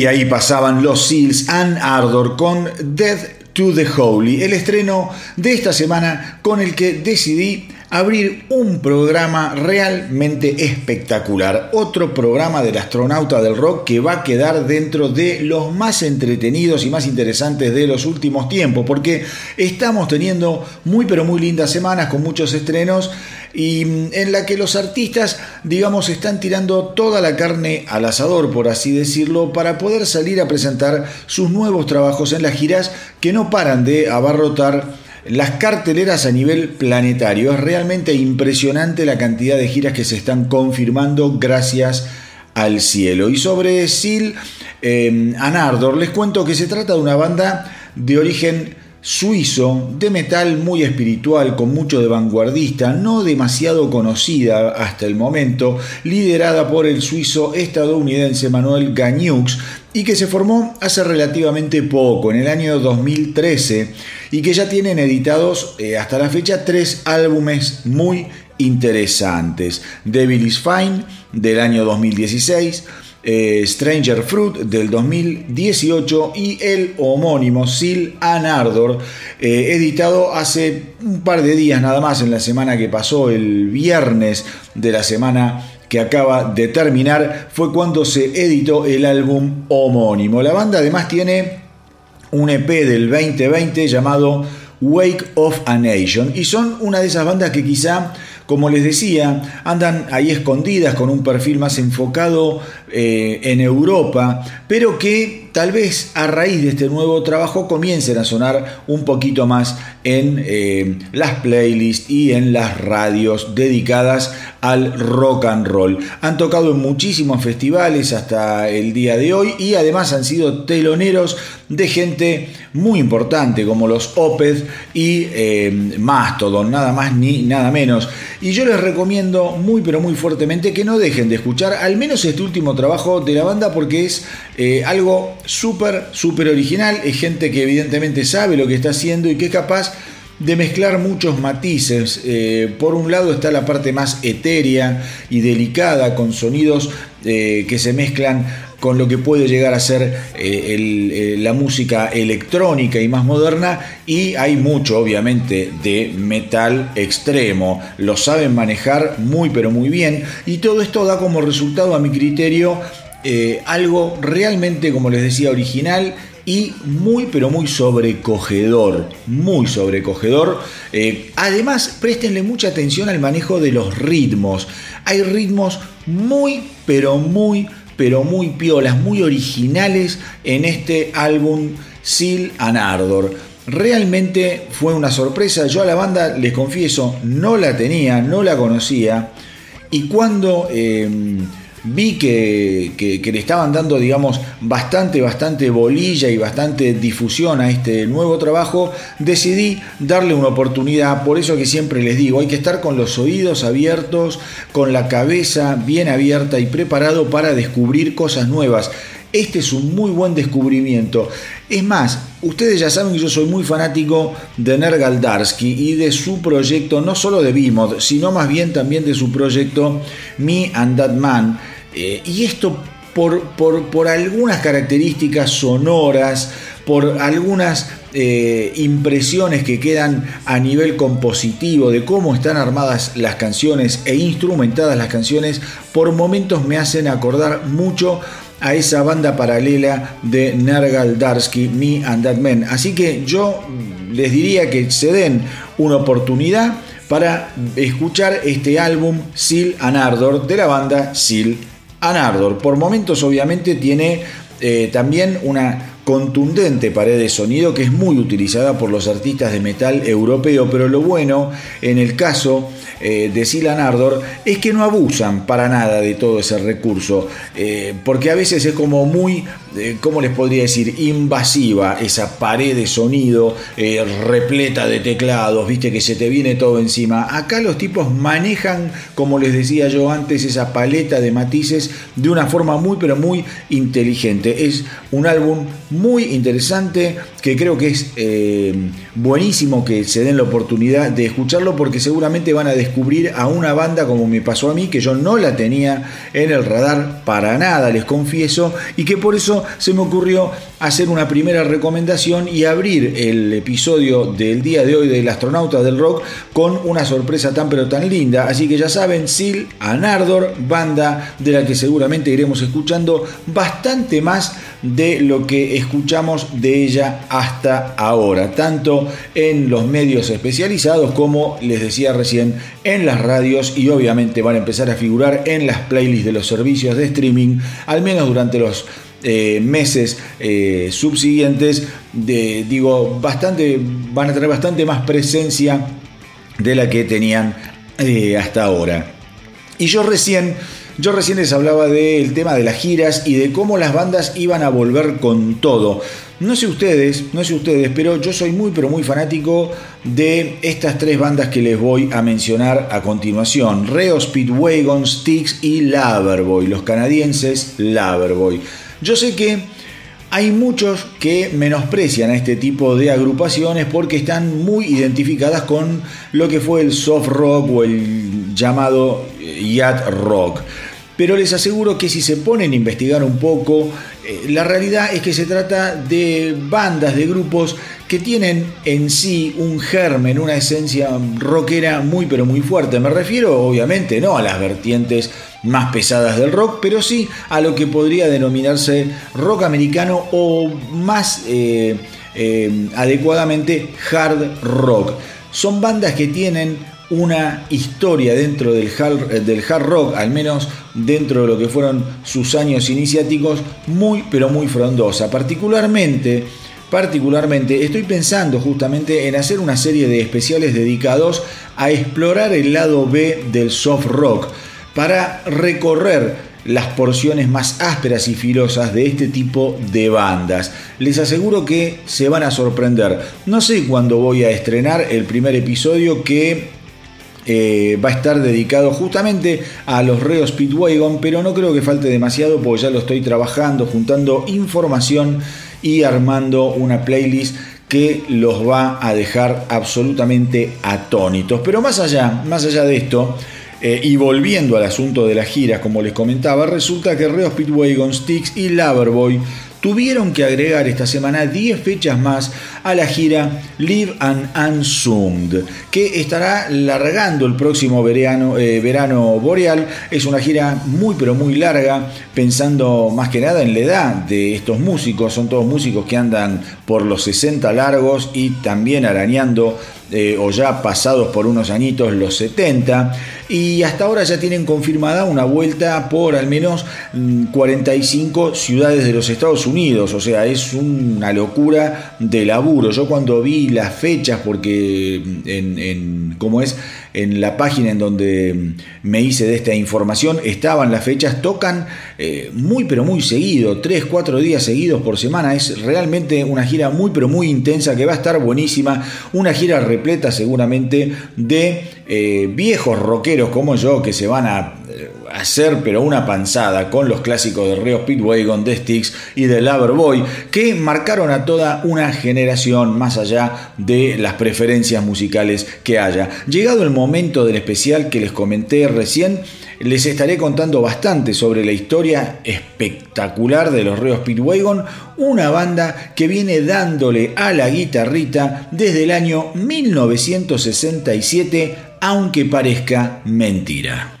Y ahí pasaban los Seals and Ardor con Death to the Holy, el estreno de esta semana con el que decidí abrir un programa realmente espectacular. Otro programa del astronauta del rock que va a quedar dentro de los más entretenidos y más interesantes de los últimos tiempos, porque estamos teniendo muy pero muy lindas semanas con muchos estrenos y mm, en la que los artistas, digamos, están tirando toda la carne al asador, por así decirlo, para poder salir a presentar sus nuevos trabajos en las giras que no paran de abarrotar las carteleras a nivel planetario. Es realmente impresionante la cantidad de giras que se están confirmando gracias al cielo. Y sobre Sil eh, Anardor, les cuento que se trata de una banda de origen suizo de metal muy espiritual, con mucho de vanguardista, no demasiado conocida hasta el momento, liderada por el suizo estadounidense Manuel Gagnux y que se formó hace relativamente poco, en el año 2013, y que ya tienen editados eh, hasta la fecha tres álbumes muy interesantes. Devil is Fine del año 2016, eh, Stranger Fruit del 2018 y el homónimo Sil Anardor, eh, editado hace un par de días nada más, en la semana que pasó, el viernes de la semana que acaba de terminar, fue cuando se editó el álbum homónimo. La banda además tiene un EP del 2020 llamado Wake of a Nation y son una de esas bandas que quizá como les decía, andan ahí escondidas con un perfil más enfocado eh, en Europa, pero que tal vez a raíz de este nuevo trabajo comiencen a sonar un poquito más en eh, las playlists y en las radios dedicadas al rock and roll. Han tocado en muchísimos festivales hasta el día de hoy y además han sido teloneros de gente muy importante como los Opeth y eh, Mastodon, nada más ni nada menos. Y yo les recomiendo muy pero muy fuertemente que no dejen de escuchar al menos este último trabajo de la banda porque es eh, algo súper, súper original. Es gente que evidentemente sabe lo que está haciendo y que es capaz de mezclar muchos matices. Eh, por un lado está la parte más etérea y delicada con sonidos eh, que se mezclan con lo que puede llegar a ser eh, la música electrónica y más moderna y hay mucho obviamente de metal extremo lo saben manejar muy pero muy bien y todo esto da como resultado a mi criterio algo realmente como les decía original y muy pero muy sobrecogedor, muy sobrecogedor. Eh, además, préstenle mucha atención al manejo de los ritmos. Hay ritmos muy pero muy pero muy piolas, muy originales en este álbum Seal and Ardor. Realmente fue una sorpresa. Yo a la banda, les confieso, no la tenía, no la conocía. Y cuando em, vi que, le estaban dando, digamos, bastante, bastante bolilla y bastante difusión a este nuevo trabajo, decidí darle una oportunidad. Por eso que siempre les digo, hay que estar con los oídos abiertos, con la cabeza bien abierta y preparado para descubrir cosas nuevas. Este es un muy buen descubrimiento. Es más, ustedes ya saben que yo soy muy fanático de Nergal Darsky y de su proyecto, no solo de Bimod, sino más bien también de su proyecto Me and That Man. Eh, y esto por, por, algunas características sonoras, por algunas eh, impresiones que quedan a nivel compositivo de cómo están armadas las canciones e instrumentadas las canciones, por momentos me hacen acordar mucho a esa banda paralela de Nergal Darsky, Me and That Man. Así que yo les diría que se den una oportunidad para escuchar este álbum Seal and Ardor de la banda Seal and Ardor. Por momentos obviamente tiene eh, también una contundente pared de sonido que es muy utilizada por los artistas de metal europeo, pero lo bueno en el caso eh, de Silan Ardor es que no abusan para nada de todo ese recurso, eh, porque a veces es como muy, eh, ¿cómo les podría decir?, invasiva esa pared de sonido repleta de teclados, viste que se te viene todo encima. Acá los tipos manejan, como les decía yo antes, esa paleta de matices de una forma muy, pero muy inteligente. Es un álbum muy interesante que creo que es buenísimo que se den la oportunidad de escucharlo porque seguramente van a descubrir a una banda como me pasó a mí, que yo no la tenía en el radar para nada, les confieso, y que por eso se me ocurrió hacer una primera recomendación y abrir el episodio del día de hoy del astronauta del rock con una sorpresa tan pero tan linda. Así que ya saben, Sil Anardor, banda de la que seguramente iremos escuchando bastante más de lo que escuchamos de ella hasta ahora, tanto en los medios especializados como les decía recién en las radios y obviamente van a empezar a figurar en las playlists de los servicios de streaming, al menos durante los eh, meses eh, subsiguientes, de, digo, bastante, van a tener bastante más presencia de la que tenían eh, hasta ahora. Y yo recién, yo recién les hablaba del tema de las giras y de cómo las bandas iban a volver con todo. No sé ustedes, no sé ustedes, pero yo soy muy pero muy fanático de estas tres bandas que les voy a mencionar a continuación. Reo Speedwagon, Styx y Loverboy, los canadienses Loverboy. Yo sé que hay muchos que menosprecian a este tipo de agrupaciones porque están muy identificadas con lo que fue el soft rock o el llamado yacht rock. Pero les aseguro que si se ponen a investigar un poco, eh, la realidad es que se trata de bandas, de grupos que tienen en sí un germen, una esencia rockera muy pero muy fuerte. Me refiero obviamente no a las vertientes más pesadas del rock, pero sí a lo que podría denominarse rock americano o más eh, eh, adecuadamente hard rock. Son bandas que tienen una historia dentro del hard, eh, del hard rock, al menos dentro de lo que fueron sus años iniciáticos, muy pero muy frondosa. Particularmente, particularmente estoy pensando justamente en hacer una serie de especiales dedicados a explorar el lado B del soft rock para recorrer las porciones más ásperas y filosas de este tipo de bandas. Les aseguro que se van a sorprender. No sé cuándo voy a estrenar el primer episodio que eh, va a estar dedicado justamente a los reos Speedwagon, pero no creo que falte demasiado porque ya lo estoy trabajando, juntando información y armando una playlist que los va a dejar absolutamente atónitos. Pero más allá, más allá de esto, eh, y volviendo al asunto de las giras, como les comentaba, resulta que Reo Speedwagon, Styx y Loverboy tuvieron que agregar esta semana 10 fechas más a la gira Live and Unsummed, que estará largando el próximo verano, eh, verano boreal. Es una gira muy pero muy larga, pensando más que nada en la edad de estos músicos. Son todos músicos que andan por los 60 largos y también arañando eh, o ya pasados por unos añitos los 70 y hasta ahora ya tienen confirmada una vuelta por al menos 45 mm, ciudades de los Estados Unidos, o sea, es una locura de laburo. Yo cuando vi las fechas, porque en, en ¿cómo es? En la página en donde me hice de esta información estaban las fechas, tocan eh, muy pero muy seguido, 3, 4 días seguidos por semana, es realmente una gira muy pero muy intensa que va a estar buenísima, una gira repleta seguramente de eh, viejos rockeros como yo que se van a eh, hacer pero una panzada con los clásicos de Rio Speedwagon, The Sticks y de Loverboy que marcaron a toda una generación más allá de las preferencias musicales que haya. Llegado el momento del especial que les comenté recién, les estaré contando bastante sobre la historia espectacular de los Rio Speedwagon, una banda que viene dándole a la guitarrita desde el año 1967, aunque parezca mentira.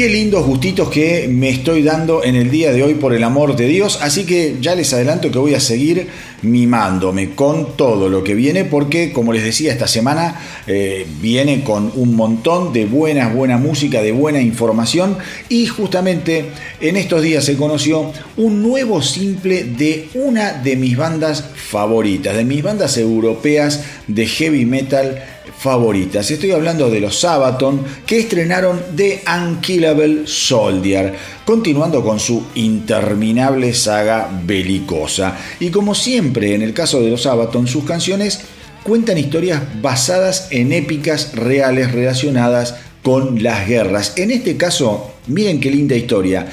Qué lindos gustitos que me estoy dando en el día de hoy por el amor de Dios. Así que ya les adelanto que voy a seguir mimándome con todo lo que viene porque, como les decía, esta semana eh, viene con un montón de buena, buena música, de buena información. Y justamente en estos días se conoció un nuevo simple de una de mis bandas favoritas, de mis bandas europeas de heavy metal favoritas. Estoy hablando de los Sabaton que estrenaron The Unkillable Soldier, continuando con su interminable saga belicosa. Y como siempre en el caso de los Sabaton, sus canciones cuentan historias basadas en épicas reales relacionadas con las guerras. En este caso, miren qué linda historia.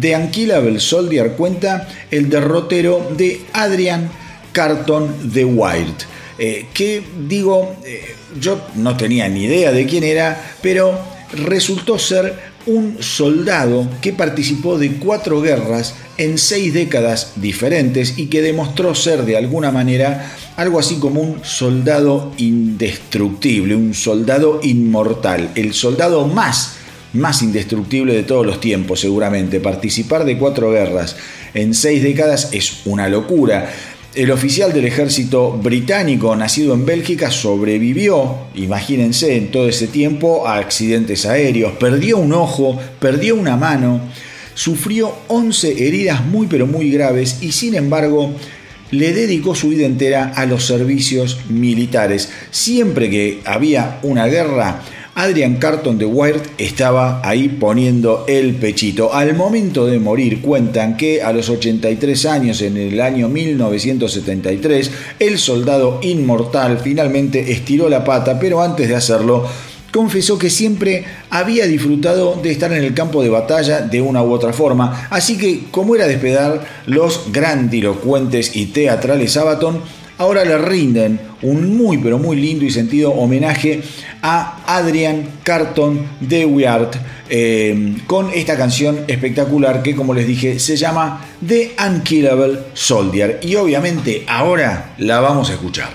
The Unkillable Soldier cuenta el derrotero de Adrian Carton the Wild eh, que digo, eh, yo no tenía ni idea de quién era, pero resultó ser un soldado que participó de cuatro guerras en seis décadas diferentes y que demostró ser de alguna manera algo así como un soldado indestructible, un soldado inmortal, el soldado más más indestructible de todos los tiempos seguramente. Participar de cuatro guerras en seis décadas es una locura. El oficial del ejército británico nacido en Bélgica sobrevivió, imagínense, en todo ese tiempo a accidentes aéreos, perdió un ojo, perdió una mano, sufrió 11 heridas muy pero muy graves y sin embargo le dedicó su vida entera a los servicios militares. Siempre que había una guerra, Adrian Carton de Wired estaba ahí poniendo el pechito. Al momento de morir cuentan que a los 83 años, en el año 1973, el soldado inmortal finalmente estiró la pata, pero antes de hacerlo, confesó que siempre había disfrutado de estar en el campo de batalla de una u otra forma, así que como era de esperar, los grandilocuentes y teatrales Sabaton ahora le rinden un muy pero muy lindo y sentido homenaje a Adrian Carton de Weird eh, con esta canción espectacular que como les dije se llama The Unkillable Soldier y obviamente ahora la vamos a escuchar.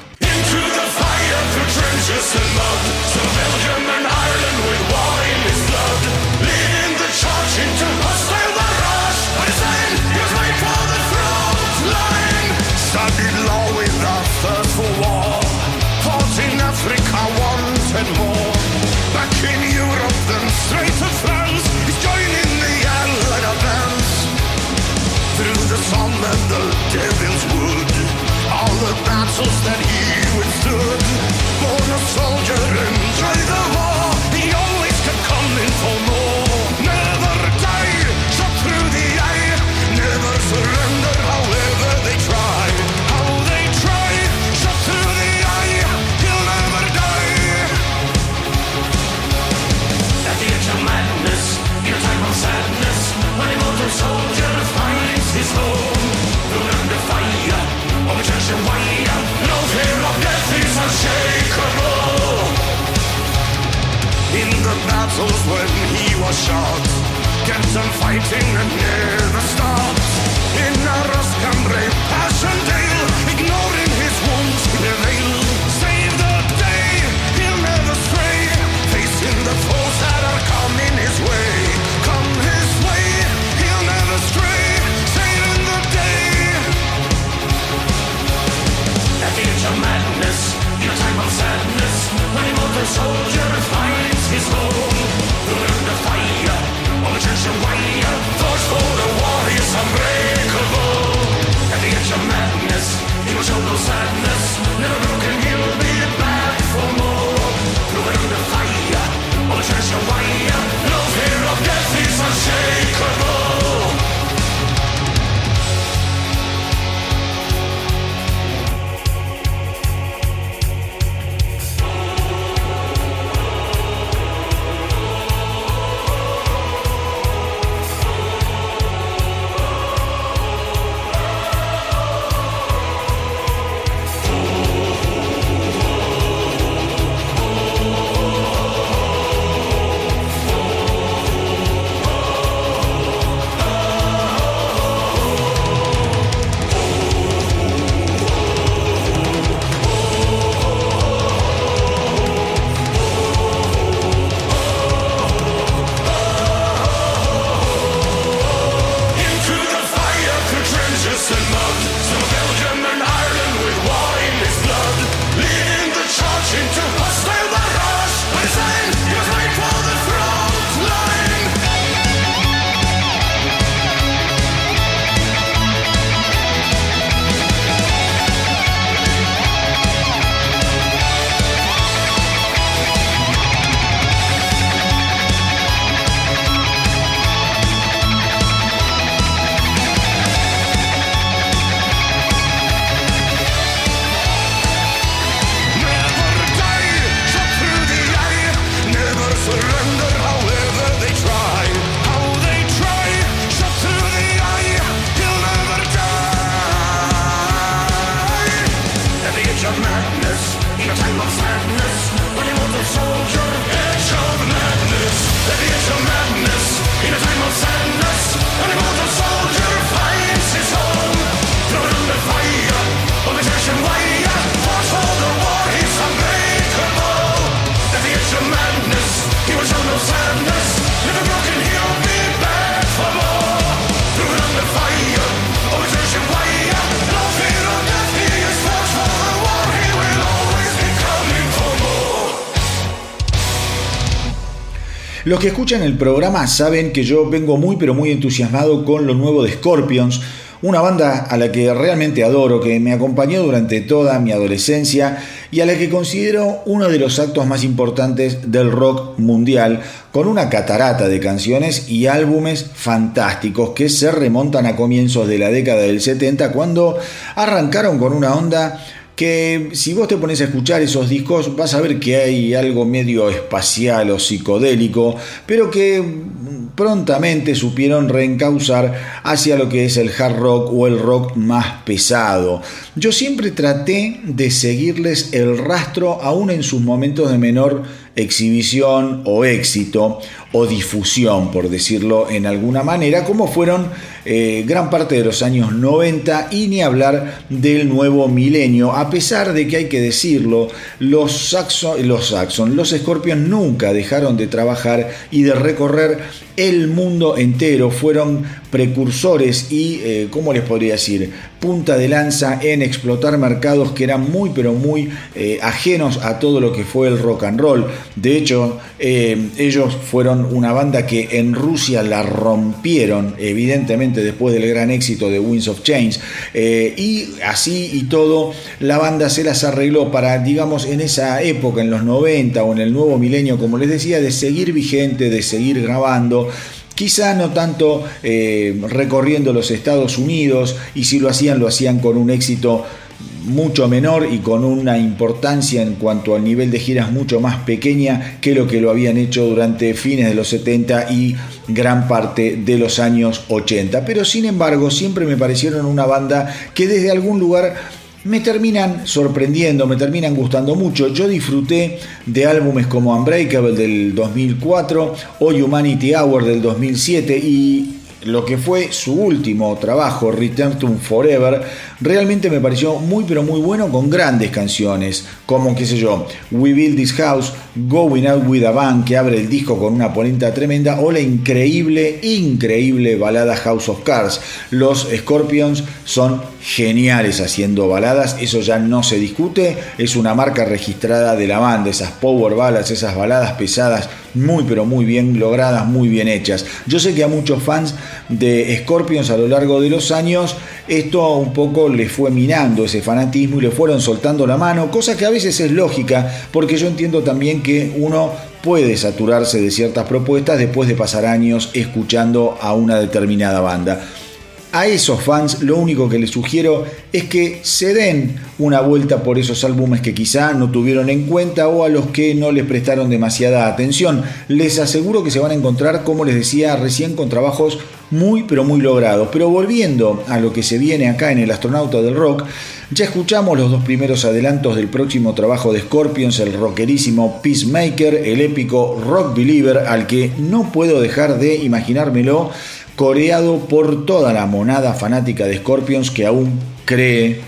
Los que escuchan el programa saben que yo vengo muy pero muy entusiasmado con lo nuevo de Scorpions, una banda a la que realmente adoro, que me acompañó durante toda mi adolescencia y a la que considero uno de los actos más importantes del rock mundial, con una catarata de canciones y álbumes fantásticos que se remontan a comienzos de la década del 70 cuando arrancaron con una onda que si vos te pones a escuchar esos discos vas a ver que hay algo medio espacial o psicodélico, pero que prontamente supieron reencauzar hacia lo que es el hard rock o el rock más pesado. Yo siempre traté de seguirles el rastro aún en sus momentos de menor exhibición o éxito o difusión, por decirlo en alguna manera, como fueron eh, gran parte de los años 90 y ni hablar del nuevo milenio, a pesar de que hay que decirlo, los Saxon, los, Saxon, los Scorpions nunca dejaron de trabajar y de recorrer el mundo entero, fueron precursores y, eh, ¿cómo les podría decir?, punta de lanza en explotar mercados que eran muy, pero muy eh, ajenos a todo lo que fue el rock and roll. De hecho, eh, ellos fueron una banda que en Rusia la rompieron, evidentemente después del gran éxito de Winds of Change, y así y todo, la banda se las arregló para, digamos, en esa época, en los 90 o en el nuevo milenio, como les decía, de seguir vigente, de seguir grabando quizá no tanto eh, recorriendo los Estados Unidos y si lo hacían lo hacían con un éxito mucho menor y con una importancia en cuanto al nivel de giras mucho más pequeña que lo que lo habían hecho durante fines de los 70 y gran parte de los años 80. Pero sin embargo siempre me parecieron una banda que desde algún lugar me terminan sorprendiendo, me terminan gustando mucho. Yo disfruté de álbumes como Unbreakable del 2004 o Humanity Hour del 2007 y lo que fue su último trabajo, Return to Forever, realmente me pareció muy pero muy bueno con grandes canciones, como qué sé yo, We Build This House, Going Out With a Band, que abre el disco con una polenta tremenda, o la increíble, increíble balada House of Cards. Los Scorpions son geniales haciendo baladas, eso ya no se discute, es una marca registrada de la banda, esas power ballads, esas baladas pesadas, muy pero muy bien logradas, muy bien hechas. Yo sé que a muchos fans de Scorpions a lo largo de los años esto un poco les fue minando ese fanatismo y le fueron soltando la mano, cosa que a veces es lógica, porque yo entiendo también que uno puede saturarse de ciertas propuestas después de pasar años escuchando a una determinada banda. A esos fans lo único que les sugiero es que se den una vuelta por esos álbumes que quizá no tuvieron en cuenta o a los que no les prestaron demasiada atención. Les aseguro que se van a encontrar, como les decía recién, con trabajos muy pero muy logrados. Pero volviendo a lo que se viene acá en El Astronauta del Rock, ya escuchamos los dos primeros adelantos del próximo trabajo de Scorpions, el rockerísimo Peacemaker, el épico Rock Believer, al que no puedo dejar de imaginármelo coreado por toda la monada fanática de Scorpions que aún cree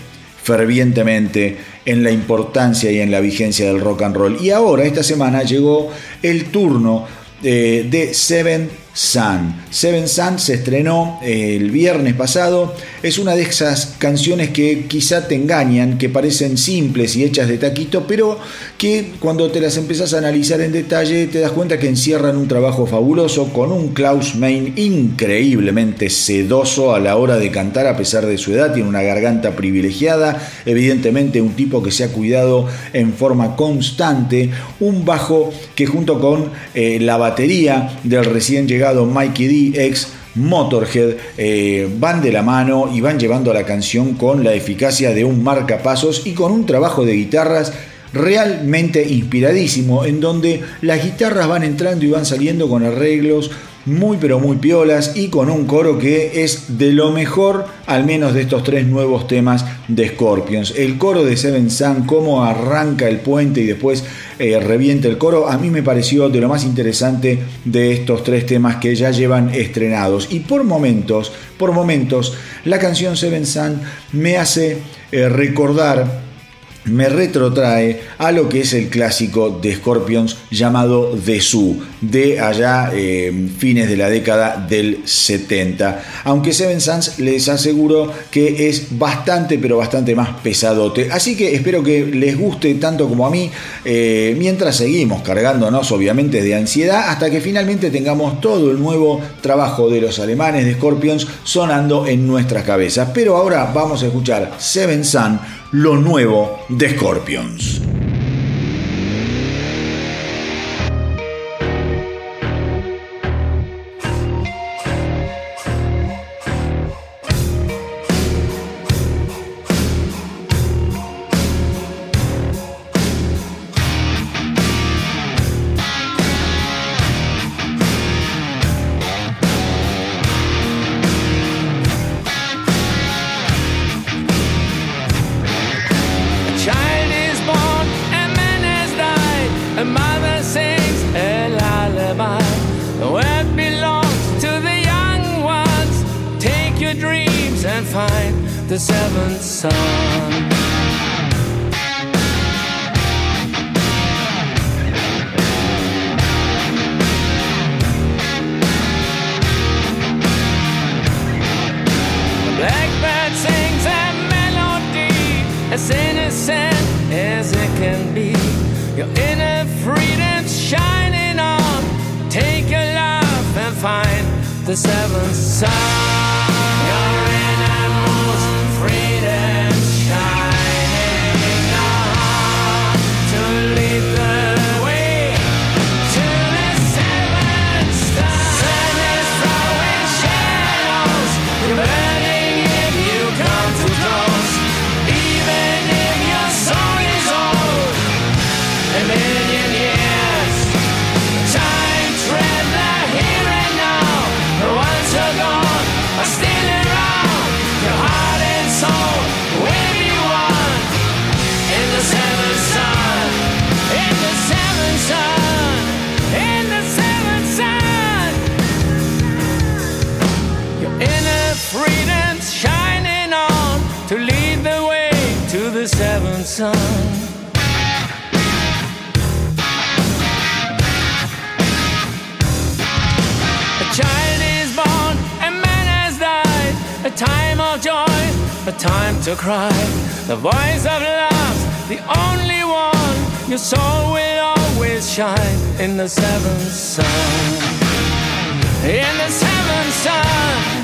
fervientemente en la importancia y en la vigencia del rock and roll. Y ahora, esta semana, llegó el turno eh, de Seven Sun. Seven Sun se estrenó eh, el viernes pasado. Es una de esas canciones que quizá te engañan, que parecen simples y hechas de taquito, pero que cuando te las empezás a analizar en detalle te das cuenta que encierran un trabajo fabuloso con un Klaus Main increíblemente sedoso a la hora de cantar a pesar de su edad. Tiene una garganta privilegiada, evidentemente un tipo que se ha cuidado en forma constante. Un bajo que junto con eh, la batería del recién llegado Mikey D, ex Motorhead, eh, van de la mano y van llevando la canción con la eficacia de un marcapasos y con un trabajo de guitarras realmente inspiradísimo, en donde las guitarras van entrando y van saliendo con arreglos muy pero muy piolas y con un coro que es de lo mejor, al menos de estos tres nuevos temas de Scorpions. El coro de Seven Sun, cómo arranca el puente y después eh, revienta el coro, a mí me pareció de lo más interesante de estos tres temas que ya llevan estrenados. Y por momentos, por momentos, la canción Seven Sun me hace eh, recordar me retrotrae a lo que es el clásico de Scorpions llamado The Zoo, de allá eh, fines de la década del 70. Aunque Seven Sons les aseguro que es bastante, pero bastante más pesadote. Así que espero que les guste tanto como a mí, eh, mientras seguimos cargándonos obviamente de ansiedad, hasta que finalmente tengamos todo el nuevo trabajo de los alemanes de Scorpions sonando en nuestras cabezas. Pero ahora vamos a escuchar Seven Sun lo nuevo de Scorpions. Your inner freedom's shining on. Take your life and find the seventh sun. tongue. A child is born, a man has died. A time of joy, a time to cry. The voice of love, the only one. Your soul will always shine in the seventh sun. In the seventh sun.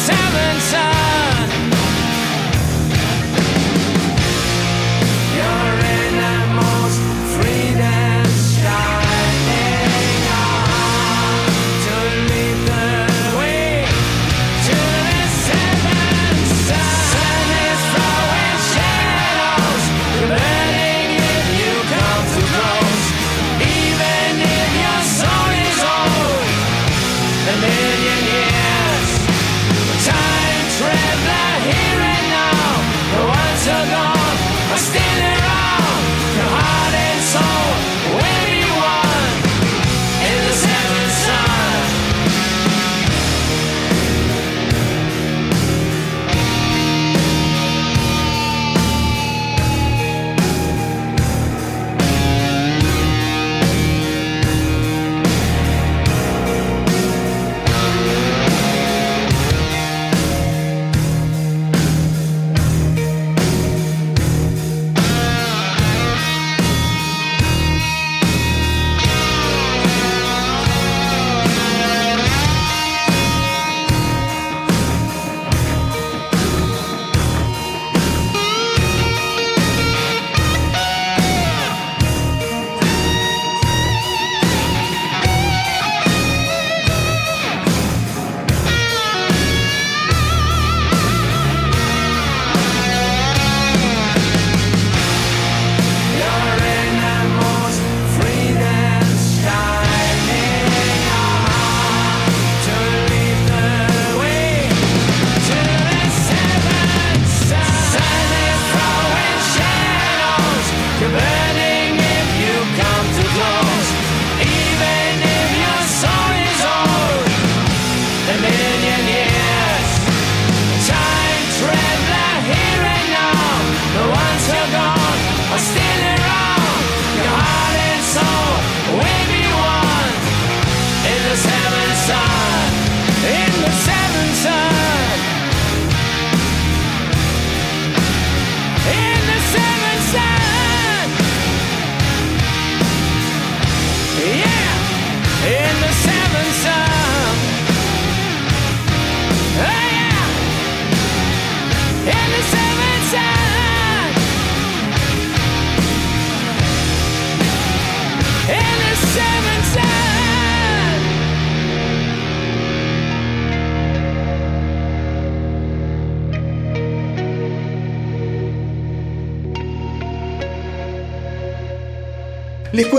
seven times.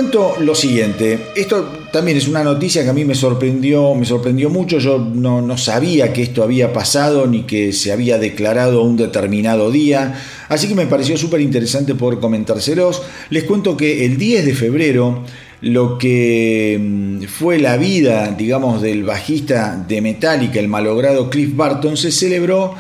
Cuento lo siguiente, esto también es una noticia que a mí me sorprendió, me sorprendió mucho, yo no, no, sabía que esto había pasado ni que se había declarado un determinado día, así que me pareció súper interesante poder comentárselos. Les cuento que el 10 de febrero lo que mm, fue la vida, digamos, del bajista de Metallica, el malogrado Cliff Barton, se celebró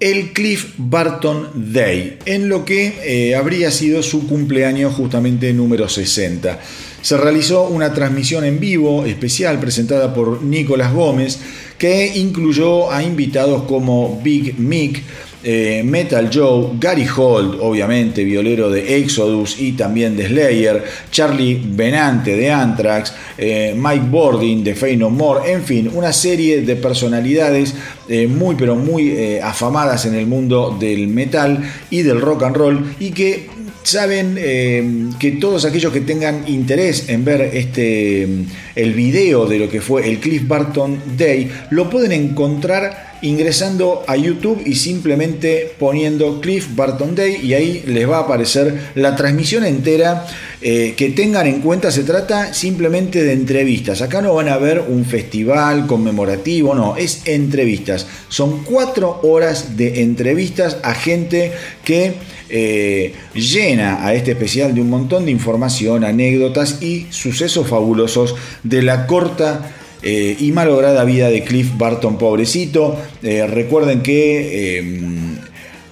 el Cliff Barton Day, en lo que eh, habría sido su cumpleaños justamente número 60. Se realizó una transmisión en vivo especial presentada por Nicolás Gómez, que incluyó a invitados como Big Mick, eh, Metal Joe, Gary Holt, obviamente, violero de Exodus y también de Slayer, Charlie Benante de Anthrax, eh, Mike Bordin de Fey More, en fin, una serie de personalidades eh, muy pero muy afamadas en el mundo del metal y del rock and roll y que saben que todos aquellos que tengan interés en ver este el video de lo que fue el Cliff Barton Day lo pueden encontrar ingresando a YouTube y simplemente poniendo Cliff Barton Day y ahí les va a aparecer la transmisión entera. Eh, que tengan en cuenta, se trata simplemente de entrevistas. Acá no van a ver un festival conmemorativo, no, es entrevistas. Son cuatro horas de entrevistas a gente que eh, llena a este especial de un montón de información, anécdotas y sucesos fabulosos de la corta eh, y malograda vida de Cliff Barton, pobrecito. Eh, recuerden que em,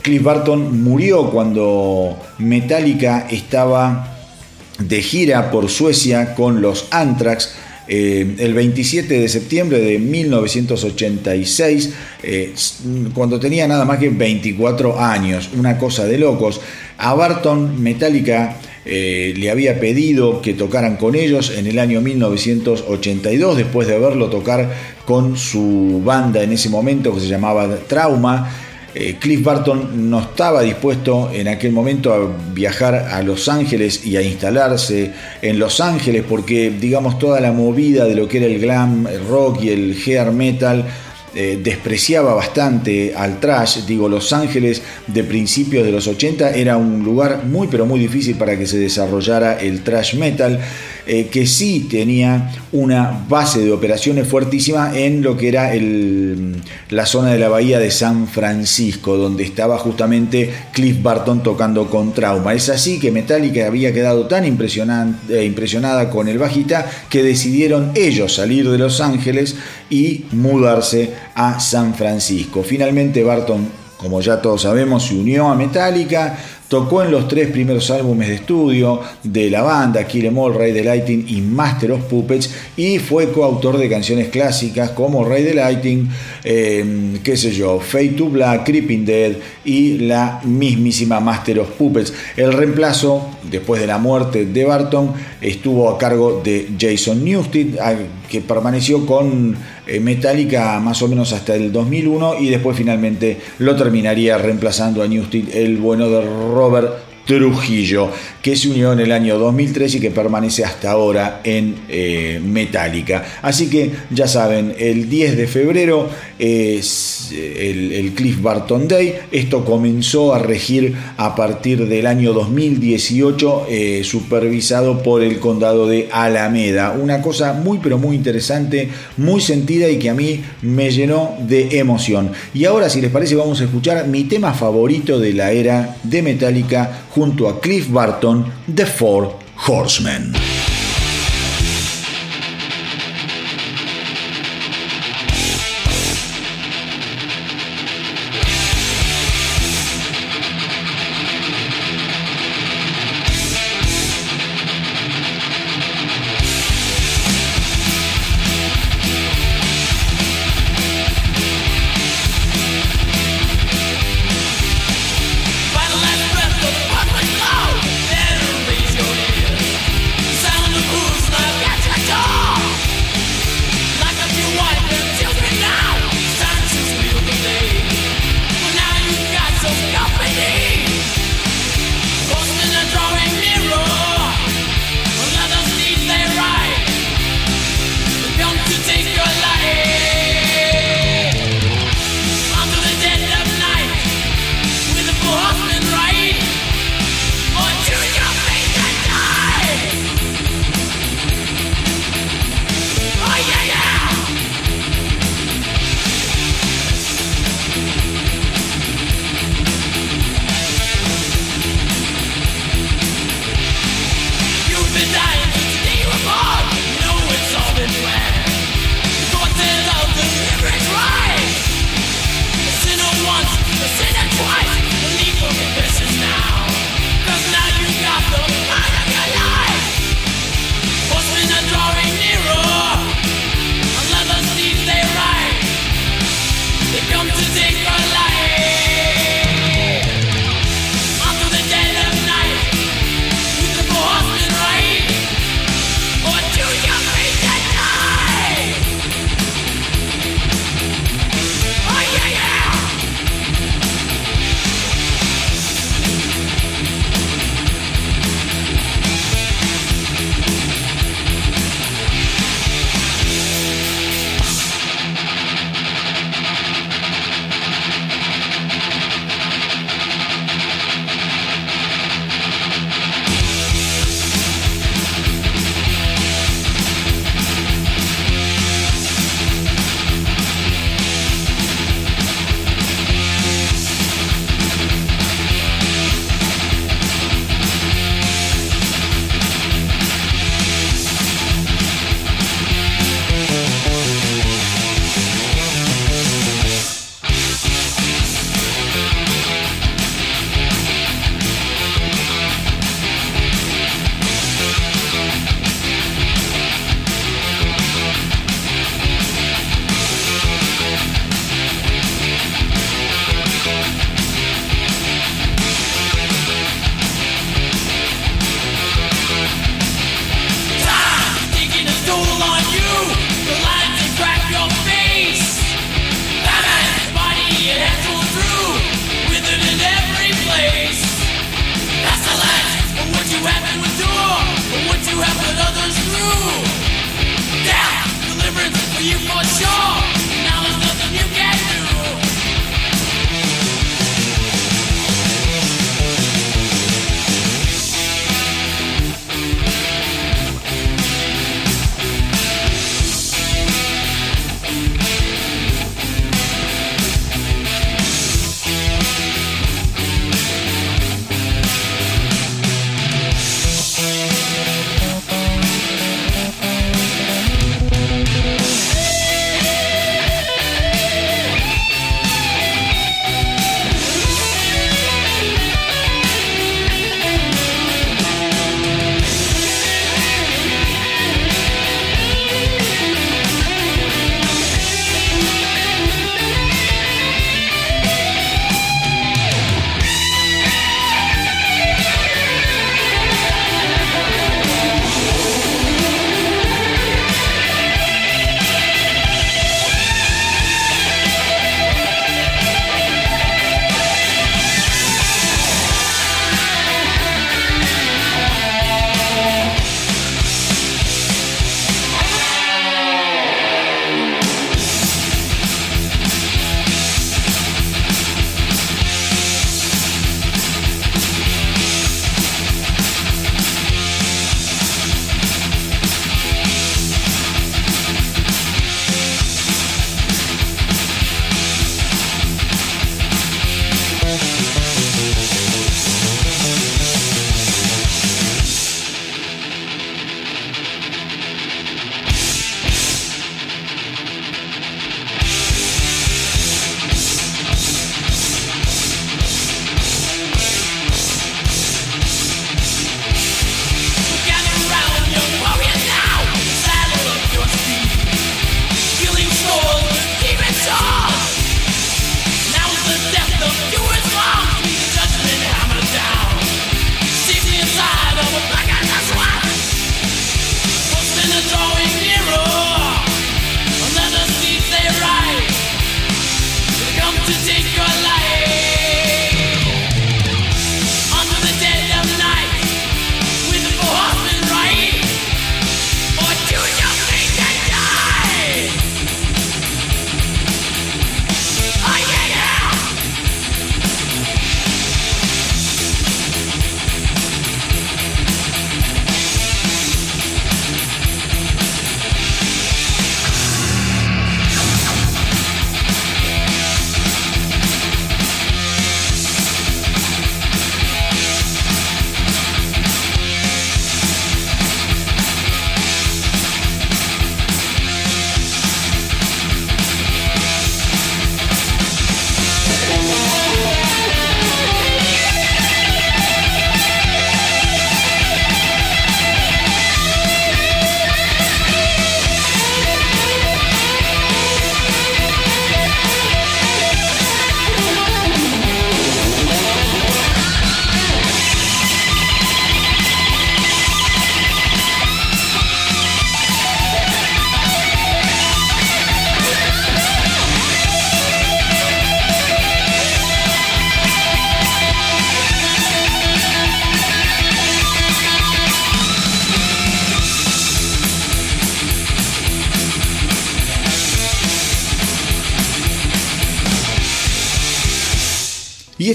Cliff Barton murió cuando Metallica estaba de gira por Suecia con los Anthrax. Eh, el 27 de septiembre de 1986, cuando tenía nada más que 24 años, una cosa de locos. A Barton Metallica eh, le había pedido que tocaran con ellos en el año 1982, después de verlo tocar con su banda en ese momento que se llamaba Trauma. Eh, Cliff Barton no estaba dispuesto en aquel momento a viajar a Los Ángeles y a instalarse en Los Ángeles porque digamos toda la movida de lo que era el glam rock y el hair metal eh, despreciaba bastante al trash. Digo, Los Ángeles de principios de los 80 era un lugar muy pero muy difícil para que se desarrollara el trash metal. Eh, que sí tenía una base de operaciones fuertísima en lo que era el, la zona de la bahía de San Francisco, donde estaba justamente Cliff Barton tocando con trauma. Es así que Metallica había quedado tan eh, impresionada con el bajita que decidieron ellos salir de Los Ángeles y mudarse a San Francisco. Finalmente Barton, como ya todos sabemos, se unió a Metallica Tocó en los tres primeros álbumes de estudio de la banda, Kill Em All, Ray the Lighting y Master of Puppets, y fue coautor de canciones clásicas como Ray the Lighting, em, qué sé yo, Fade to Black, Creeping Dead y la mismísima Master of Puppets. El reemplazo, después de la muerte de Barton, estuvo a cargo de Jason Newsted, que permaneció con eh, Metallica más o menos hasta el 2001 y después finalmente lo terminaría reemplazando a Newsted, el bueno de Robert Trujillo, que se unió en el año 2003 y que permanece hasta ahora en eh, Metallica. Así que ya saben, el 10 de febrero es eh, el, Cliff Barton Day. Esto comenzó a regir a partir del año 2018, eh, supervisado por el condado de Alameda. Una cosa muy pero muy interesante, muy sentida y que a mí me llenó de emoción. Y ahora, si les parece, vamos a escuchar mi tema favorito de la era de Metallica junto a Cliff Barton, The Four Horsemen.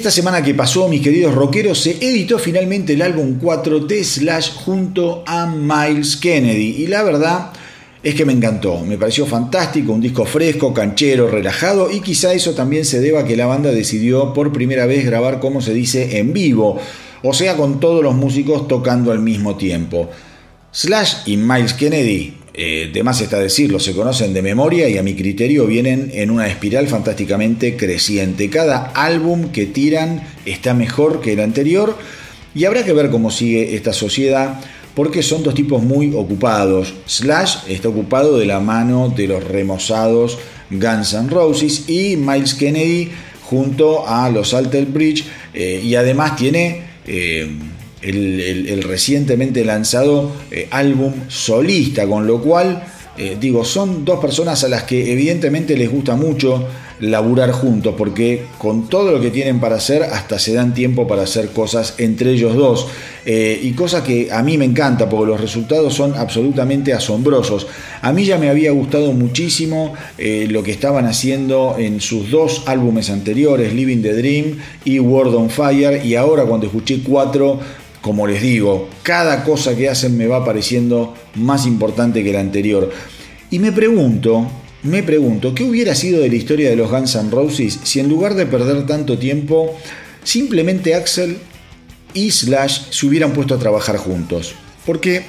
Esta semana que pasó, mis queridos rockeros, se editó finalmente el álbum 4 de Slash junto a Miles Kennedy. Y la verdad es que me encantó, me pareció fantástico, un disco fresco, canchero, relajado y quizá eso también se deba a que la banda decidió por primera vez grabar como se dice en vivo, o sea con todos los músicos tocando al mismo tiempo. Slash y Miles Kennedy eh, de más está decirlo, se conocen de memoria y a mi criterio vienen en una espiral fantásticamente creciente. Cada álbum que tiran está mejor que el anterior y habrá que ver cómo sigue esta sociedad porque son dos tipos muy ocupados. Slash está ocupado de la mano de los remozados Guns N' Roses y Miles Kennedy junto a los Alter Bridge eh, y además tiene... Eh, el, recientemente lanzado eh, álbum solista, con lo cual, eh, digo, son dos personas a las que evidentemente les gusta mucho laburar juntos, porque con todo lo que tienen para hacer, hasta se dan tiempo para hacer cosas entre ellos dos. Eh, y cosas que a mí me encanta, porque los resultados son absolutamente asombrosos. A mí ya me había gustado muchísimo lo que estaban haciendo en sus dos álbumes anteriores, Living the Dream y World on Fire, y ahora cuando escuché cuatro, como les digo, cada cosa que hacen me va pareciendo más importante que la anterior. Y me pregunto, me pregunto, ¿qué hubiera sido de la historia de los Guns N' Roses si en lugar de perder tanto tiempo, simplemente Axel y Slash se hubieran puesto a trabajar juntos? Porque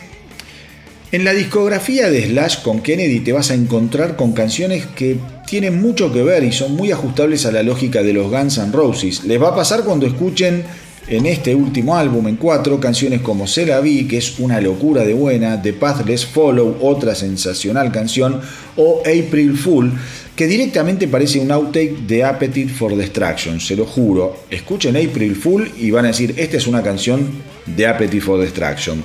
en la discografía de Slash con Kennedy te vas a encontrar con canciones que tienen mucho que ver y son muy ajustables a la lógica de los Guns N' Roses. Les va a pasar cuando escuchen en este último álbum, en cuatro, canciones como Se la vi, que es una locura de buena, The Pathless Follow, otra sensacional canción, o April Fool, que directamente parece un outtake de Appetite for Destruction, se lo juro. Escuchen April Fool y van a decir, esta es una canción de Appetite for Destruction.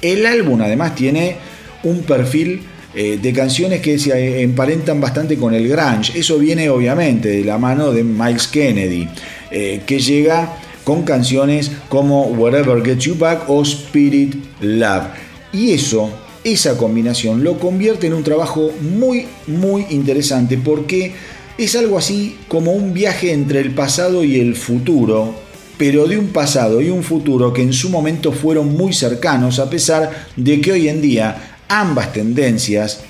El álbum además tiene un perfil eh, de canciones que se emparentan bastante con el grunge. Eso viene obviamente de la mano de Miles Kennedy, eh, que llega con canciones como Whatever Gets You Back o Spirit Love. Y eso, esa combinación lo convierte en un trabajo muy, muy interesante porque es algo así como un viaje entre el pasado y el futuro, pero de un pasado y un futuro que en su momento fueron muy cercanos a pesar de que hoy en día ambas tendencias,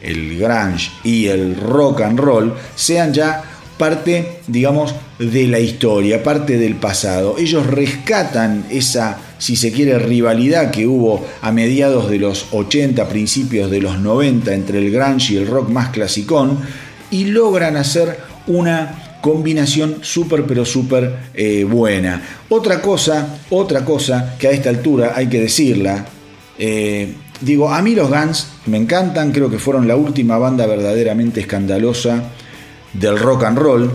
el grunge y el rock and roll, sean ya parte, digamos, de la historia, parte del pasado. Ellos rescatan esa, si se quiere, rivalidad que hubo a mediados de los 80, principios de los 90 entre el grunge y el rock más clasicón y logran hacer una combinación súper pero súper eh, buena. Otra cosa, otra cosa que a esta altura hay que decirla, eh, digo, a mí los Guns me encantan, creo que fueron la última banda verdaderamente escandalosa del rock and roll,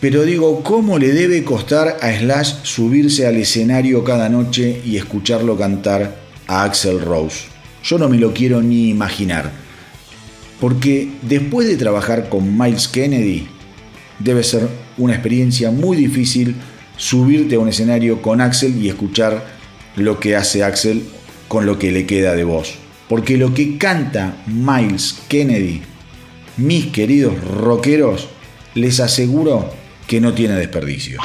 pero digo, ¿cómo le debe costar a Slash subirse al escenario cada noche y escucharlo cantar a Axel Rose? Yo no me lo quiero ni imaginar. Porque después de trabajar con Miles Kennedy, debe ser una experiencia muy difícil subirte a un escenario con Axel y escuchar lo que hace Axel con lo que le queda de voz. Porque lo que canta Miles Kennedy mis queridos rockeros, les aseguro que no tiene desperdicio.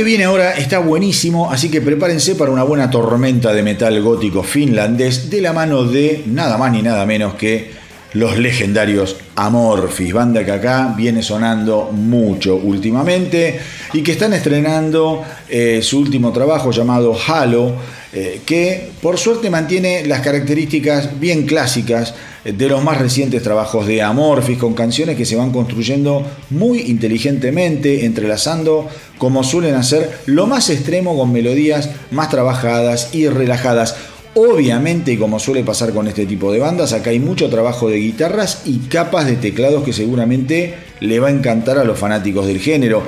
Que viene ahora está buenísimo, así que prepárense para una buena tormenta de metal gótico finlandés de la mano de nada más ni nada menos que los legendarios Amorphis, banda que acá viene sonando mucho últimamente y que están estrenando eh, su último trabajo llamado Halo, eh, que por suerte mantiene las características bien clásicas de los más recientes trabajos de Amorphis, con canciones que se van construyendo muy inteligentemente, entrelazando como suelen hacer lo más extremo con melodías más trabajadas y relajadas. Obviamente, como suele pasar con este tipo de bandas, acá hay mucho trabajo de guitarras y capas de teclados que seguramente le va a encantar a los fanáticos del género.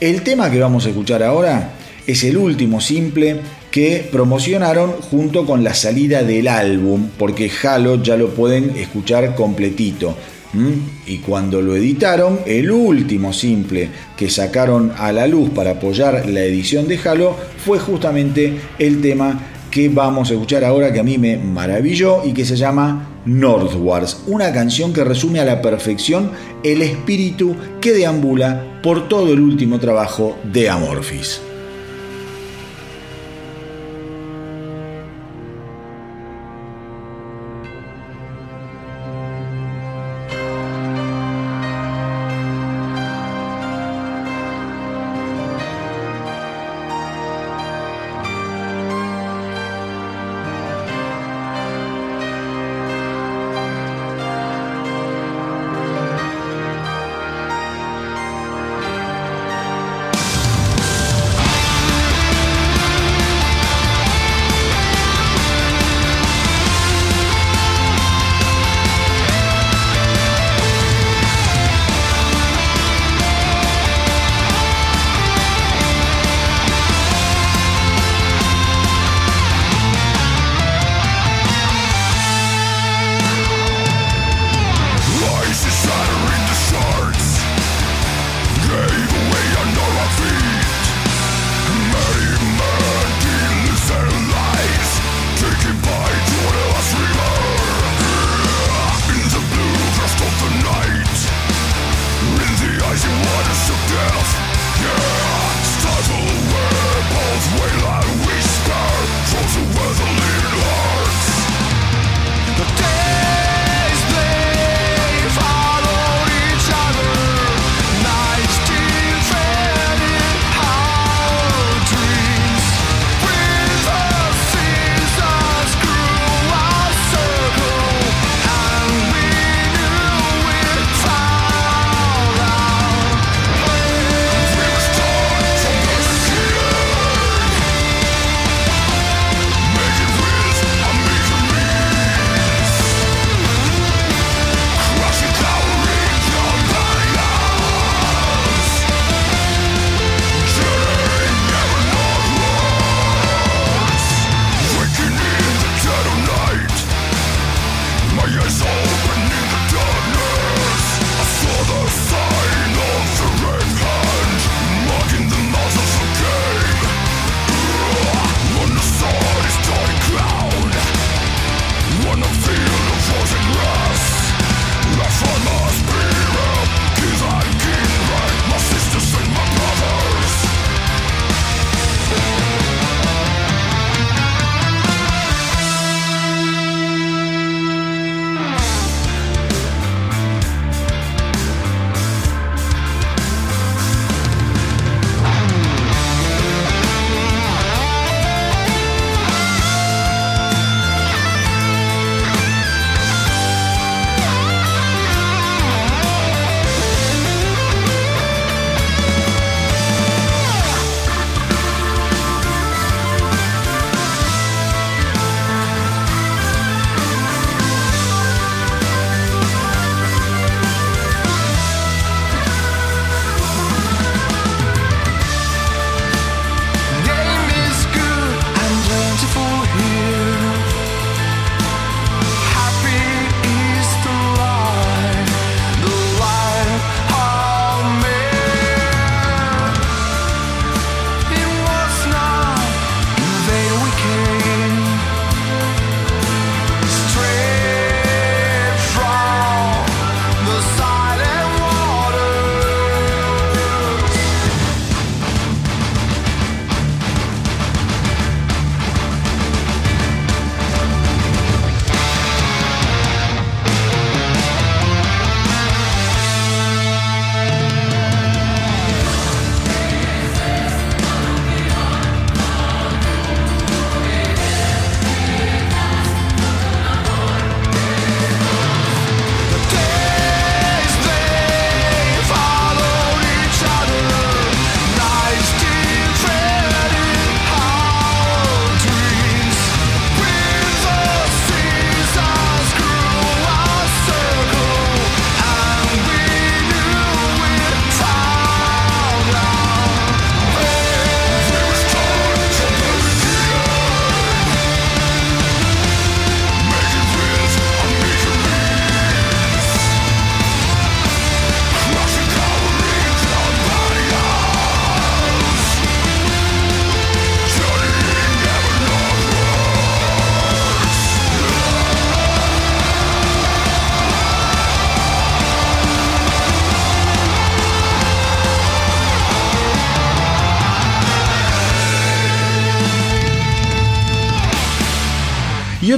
El tema que vamos a escuchar ahora es el último simple que promocionaron junto con la salida del álbum, porque Halo ya lo pueden escuchar completito. Y cuando lo editaron, el último simple que sacaron a la luz para apoyar la edición de Halo fue justamente el tema que vamos a escuchar ahora que a mí me maravilló y que se llama Northwards, una canción que resume a la perfección el espíritu que deambula por todo el último trabajo de Amorphis.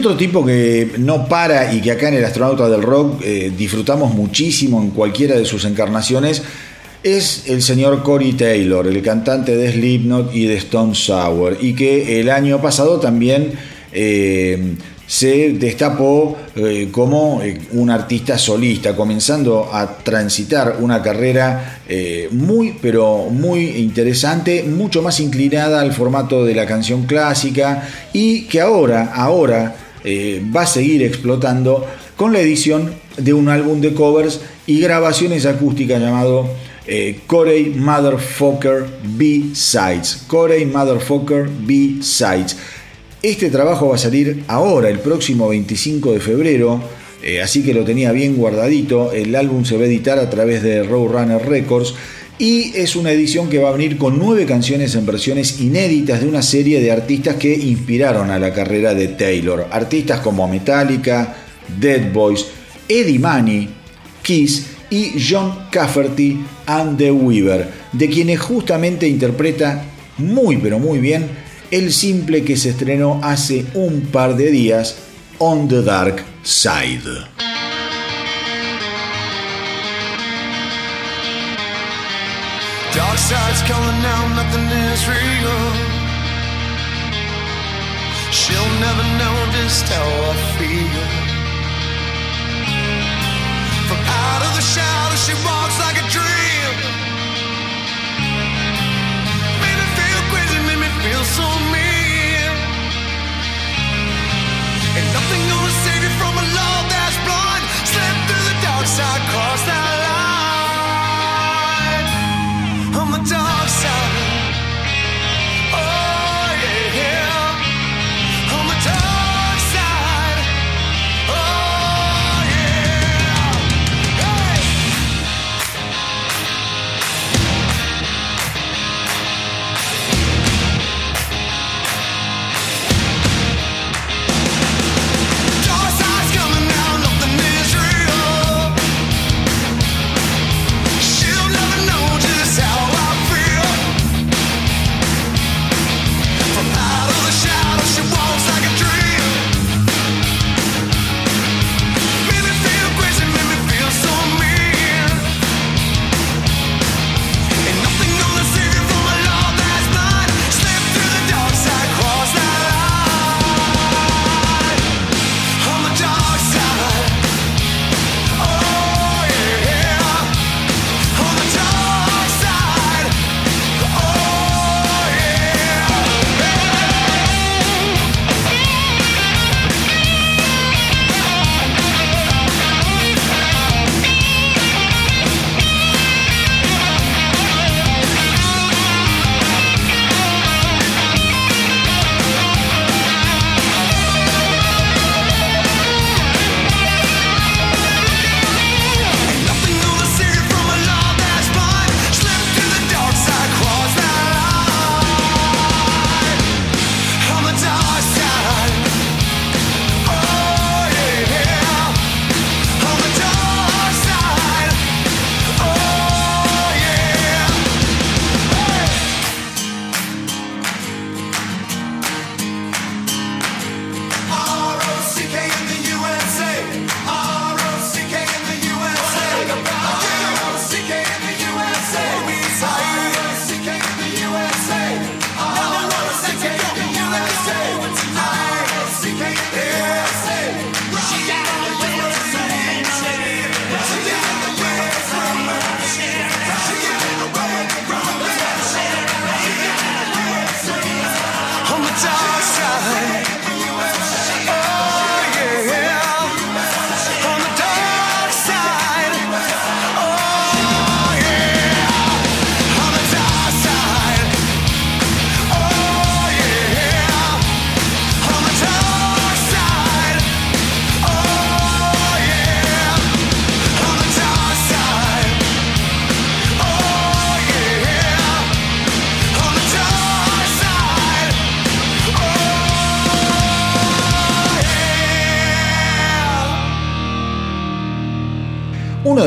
Otro tipo que no para y que acá en el Astronauta del Rock eh, disfrutamos muchísimo en cualquiera de sus encarnaciones es el señor Corey Taylor, el cantante de Slipknot y de Stone Sour, y que el año pasado también eh, se destapó eh, como un artista solista, comenzando a transitar una carrera muy, pero muy interesante, mucho más inclinada al formato de la canción clásica y que ahora, ahora va a seguir explotando con la edición de un álbum de covers y grabaciones acústicas llamado Corey Motherfucker B-Sides. Corey Motherfucker B-Sides este trabajo va a salir ahora, el próximo 25 de febrero, eh, así que lo tenía bien guardadito. El álbum se va a editar a través de Roadrunner Records y es una edición que va a venir con nueve canciones en versiones inéditas de una serie de artistas que inspiraron a la carrera de Taylor. Artistas como Metallica, Dead Boys, Eddie Money, Kiss y John Cafferty and the Weaver, de quienes justamente interpreta muy pero muy bien el simple que se estrenó hace un par de días, On the Dark Side. Side's calling now, nothing is real. She'll never know just how I feel. From out of the shadow, she walks like a dream.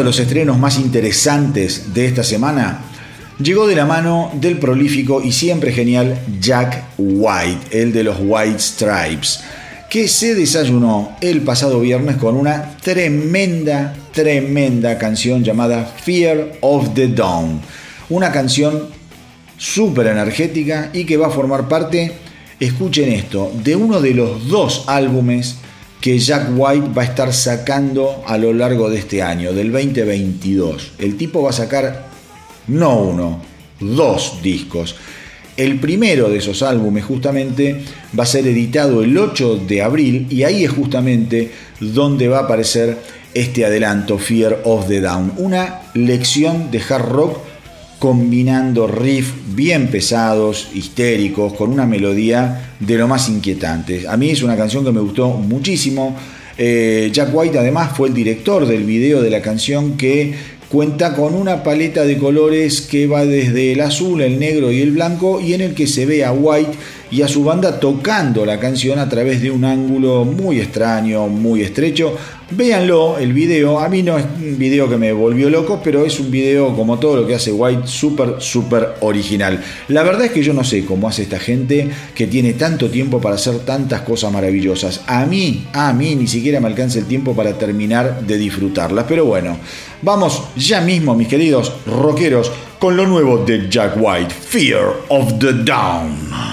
Los estrenos más interesantes de esta semana llegó de la mano del prolífico y siempre genial Jack White, el de los White Stripes, que se desayunó el pasado viernes con una tremenda, tremenda canción llamada Fear of the Dawn. Una canción súper energética y que va a formar parte, escuchen esto, de uno de los dos álbumes que Jack White va a estar sacando a lo largo de este año, del 2022. El tipo va a sacar no uno, dos discos. El primero de esos álbumes justamente va a ser editado el 8 de abril y ahí es justamente donde va a aparecer este adelanto, Fear of the Down, una lección de hard rock combinando riffs bien pesados, histéricos, con una melodía de lo más inquietante. A mí es una canción que me gustó muchísimo. Eh, Jack White además fue el director del video de la canción que Cuenta con una paleta de colores que va desde el azul, el negro y el blanco y en el que se ve a White y a su banda tocando la canción a través de un ángulo muy extraño, muy estrecho. Véanlo, el video, a mí no es un video que me volvió loco, pero es un video como todo lo que hace White, súper, súper original. La verdad es que yo no sé cómo hace esta gente que tiene tanto tiempo para hacer tantas cosas maravillosas. A mí, a mí ni siquiera me alcanza el tiempo para terminar de disfrutarlas. Pero bueno, vamos ya mismo, mis queridos rockeros, con lo nuevo de Jack White, Fear of the Down.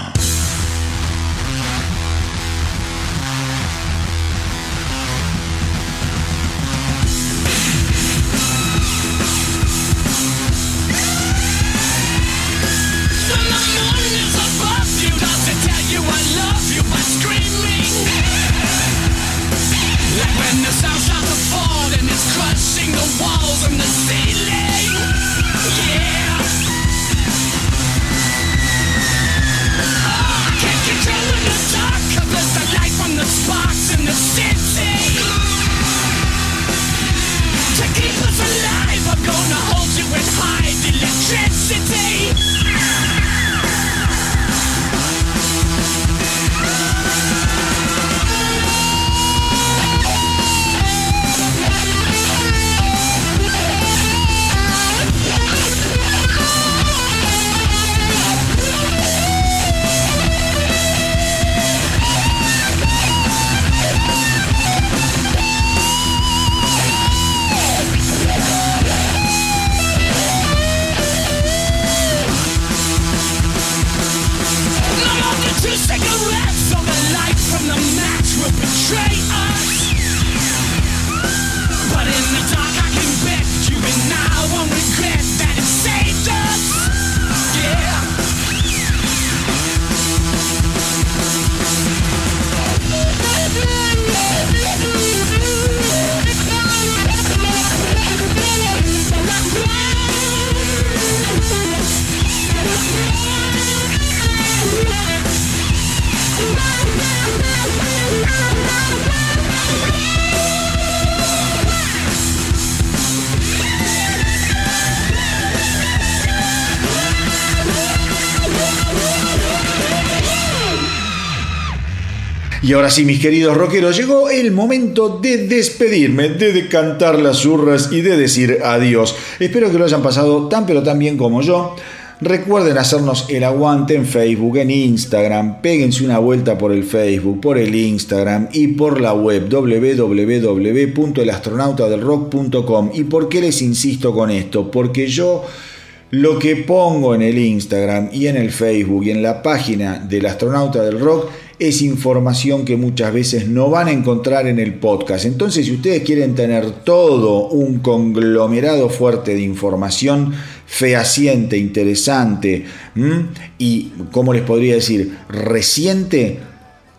Ahora sí, mis queridos rockeros, llegó el momento de despedirme, de decantar las urras y de decir adiós. Espero que lo hayan pasado tan pero tan bien como yo. Recuerden hacernos el aguante en Facebook, en Instagram. Péguense una vuelta por el Facebook, por el Instagram y por la web www.elastronautadelrock.com. ¿Y por qué les insisto con esto? Porque yo lo que pongo en el Instagram y en el Facebook y en la página del astronauta del rock es información que muchas veces no van a encontrar en el podcast. Entonces, si ustedes quieren tener todo un conglomerado fuerte de información fehaciente, interesante y, como les podría decir, reciente,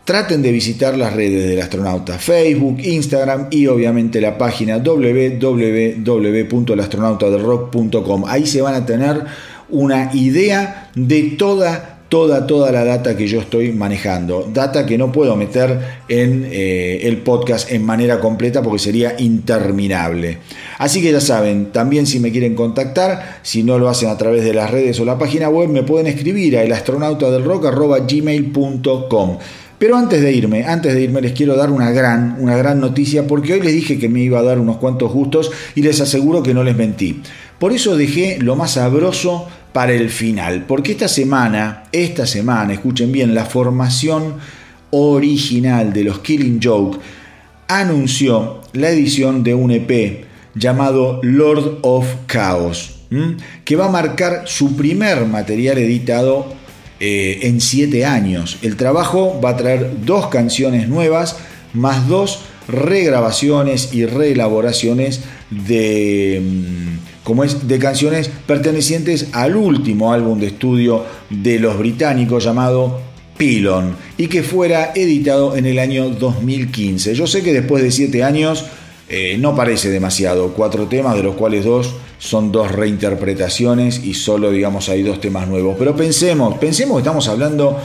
traten de visitar las redes del astronauta, Facebook, Instagram y obviamente la página www.elastronautadelrock.com. Ahí se van a tener una idea de toda toda, toda la data que yo estoy manejando. Data que no puedo meter en eh, el podcast en manera completa porque sería interminable. Así que ya saben, también si me quieren contactar, si no lo hacen a través de las redes o la página web, me pueden escribir a elastronautadelrock.gmail.com. Pero antes de irme, antes de irme les quiero dar una gran, una gran noticia porque hoy les dije que me iba a dar unos cuantos gustos y les aseguro que no les mentí. Por eso dejé lo más sabroso para el final, porque esta semana, esta semana, escuchen bien, la formación original de los Killing Joke, anunció la edición de un EP llamado Lord of Chaos, que va a marcar su primer material editado eh, en siete años. El trabajo va a traer dos canciones nuevas, más dos regrabaciones y reelaboraciones de, mm, como es, de canciones pertenecientes al último álbum de estudio de los británicos llamado Pylon y que fuera editado en el año 2015. Yo sé que después de siete años eh, no parece demasiado, cuatro temas de los cuales dos son dos reinterpretaciones y solo digamos hay dos temas nuevos, pero pensemos, pensemos que estamos hablando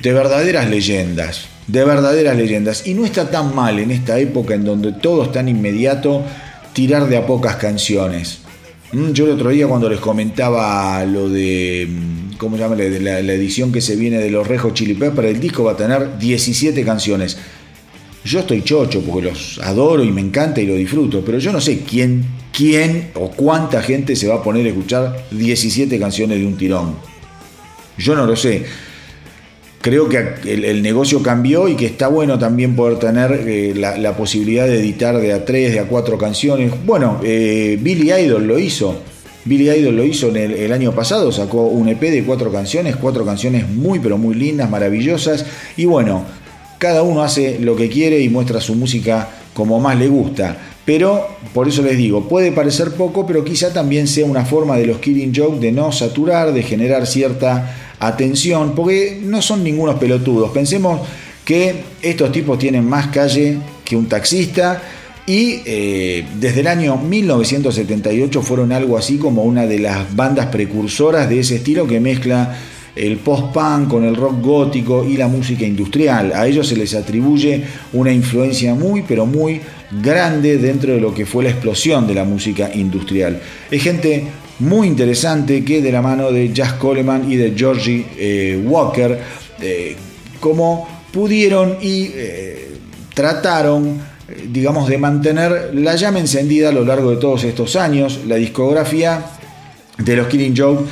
de verdaderas leyendas, de verdaderas leyendas. Y no está tan mal en esta época en donde todo es tan inmediato tirar de a pocas canciones. Mm, yo el otro día cuando les comentaba lo de, mm, ¿cómo la edición que se viene de los Rejos Chili Pepper, el disco va a tener 17 canciones. Yo estoy chocho porque los adoro y me encanta y lo disfruto, pero yo no sé quién, quién o cuánta gente se va a poner a escuchar 17 canciones de un tirón. Yo no lo sé creo que el, negocio cambió y que está bueno también poder tener eh, la, posibilidad de editar de a tres, de a cuatro canciones. Bueno, eh, Billy Idol lo hizo. Billy Idol lo hizo en el, año pasado, sacó un EP de cuatro canciones, cuatro canciones muy pero muy lindas, maravillosas. Y bueno, cada uno hace lo que quiere y muestra su música como más le gusta. Pero por eso les digo, puede parecer poco, pero quizá también sea una forma de los Killing Joke de no saturar, de generar cierta atención, porque no son ningunos pelotudos. Pensemos que estos tipos tienen más calle que un taxista y eh, desde el año 1978 fueron algo así como una de las bandas precursoras de ese estilo que mezcla el post-punk con el rock gótico y la música industrial. A ellos se les atribuye una influencia muy, pero muy grande dentro de lo que fue la explosión de la música industrial. Es gente muy interesante que de la mano de Jazz Coleman y de Georgie eh, Walker, eh, como pudieron y eh, trataron, digamos, de mantener la llama encendida a lo largo de todos estos años. La discografía de los Killing Joke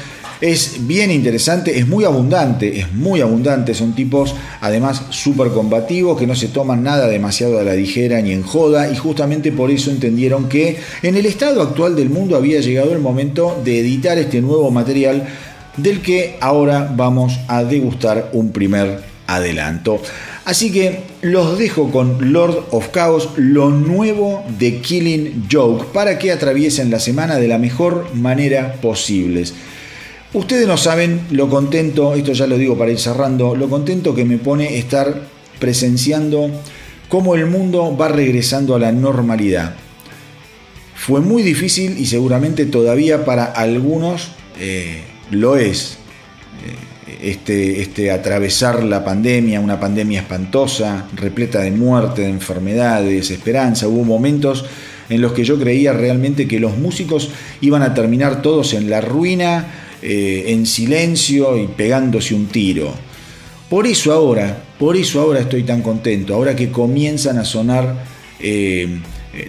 es bien interesante, es muy abundante, es muy abundante. Son tipos además súper combativos que no se toman nada demasiado a la ligera ni en joda y justamente por eso entendieron que en el estado actual del mundo había llegado el momento de editar este nuevo material del que ahora vamos a degustar un primer adelanto. Así que los dejo con Lord of Chaos, lo nuevo de Killing Joke, para que atraviesen la semana de la mejor manera posible. Ustedes no saben lo contento, esto ya lo digo para ir cerrando, lo contento que me pone estar presenciando cómo el mundo va regresando a la normalidad. Fue muy difícil y seguramente todavía para algunos eh, lo es. Eh, este, este atravesar la pandemia, una pandemia espantosa, repleta de muerte, de enfermedad, de desesperanza. Hubo momentos en los que yo creía realmente que los músicos iban a terminar todos en la ruina eh, en silencio y pegándose un tiro. Por eso ahora, por eso ahora estoy tan contento, ahora que comienzan a sonar eh,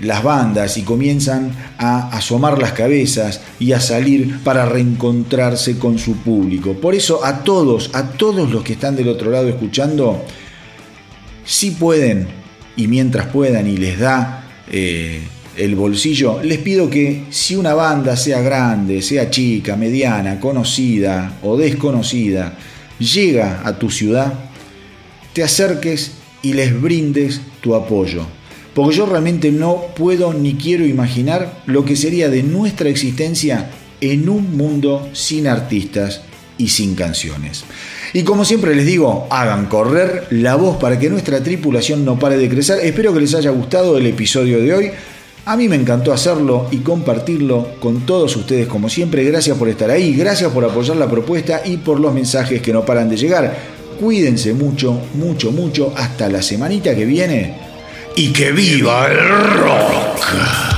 las bandas y comienzan a asomar las cabezas y a salir para reencontrarse con su público. Por eso a todos, a todos los que están del otro lado escuchando, si pueden y mientras puedan y les da eh, el bolsillo, les pido que si una banda, sea grande, sea chica, mediana, conocida o desconocida, llega a tu ciudad, te acerques y les brindes tu apoyo. Porque yo realmente no puedo ni quiero imaginar lo que sería de nuestra existencia en un mundo sin artistas y sin canciones. Y como siempre les digo, hagan correr la voz para que nuestra tripulación no pare de crecer. Espero que les haya gustado el episodio de hoy. A mí me encantó hacerlo y compartirlo con todos ustedes como siempre. Gracias por estar ahí, gracias por apoyar la propuesta y por los mensajes que no paran de llegar. Cuídense mucho, mucho, mucho. Hasta la semanita que viene. Y que viva el rock.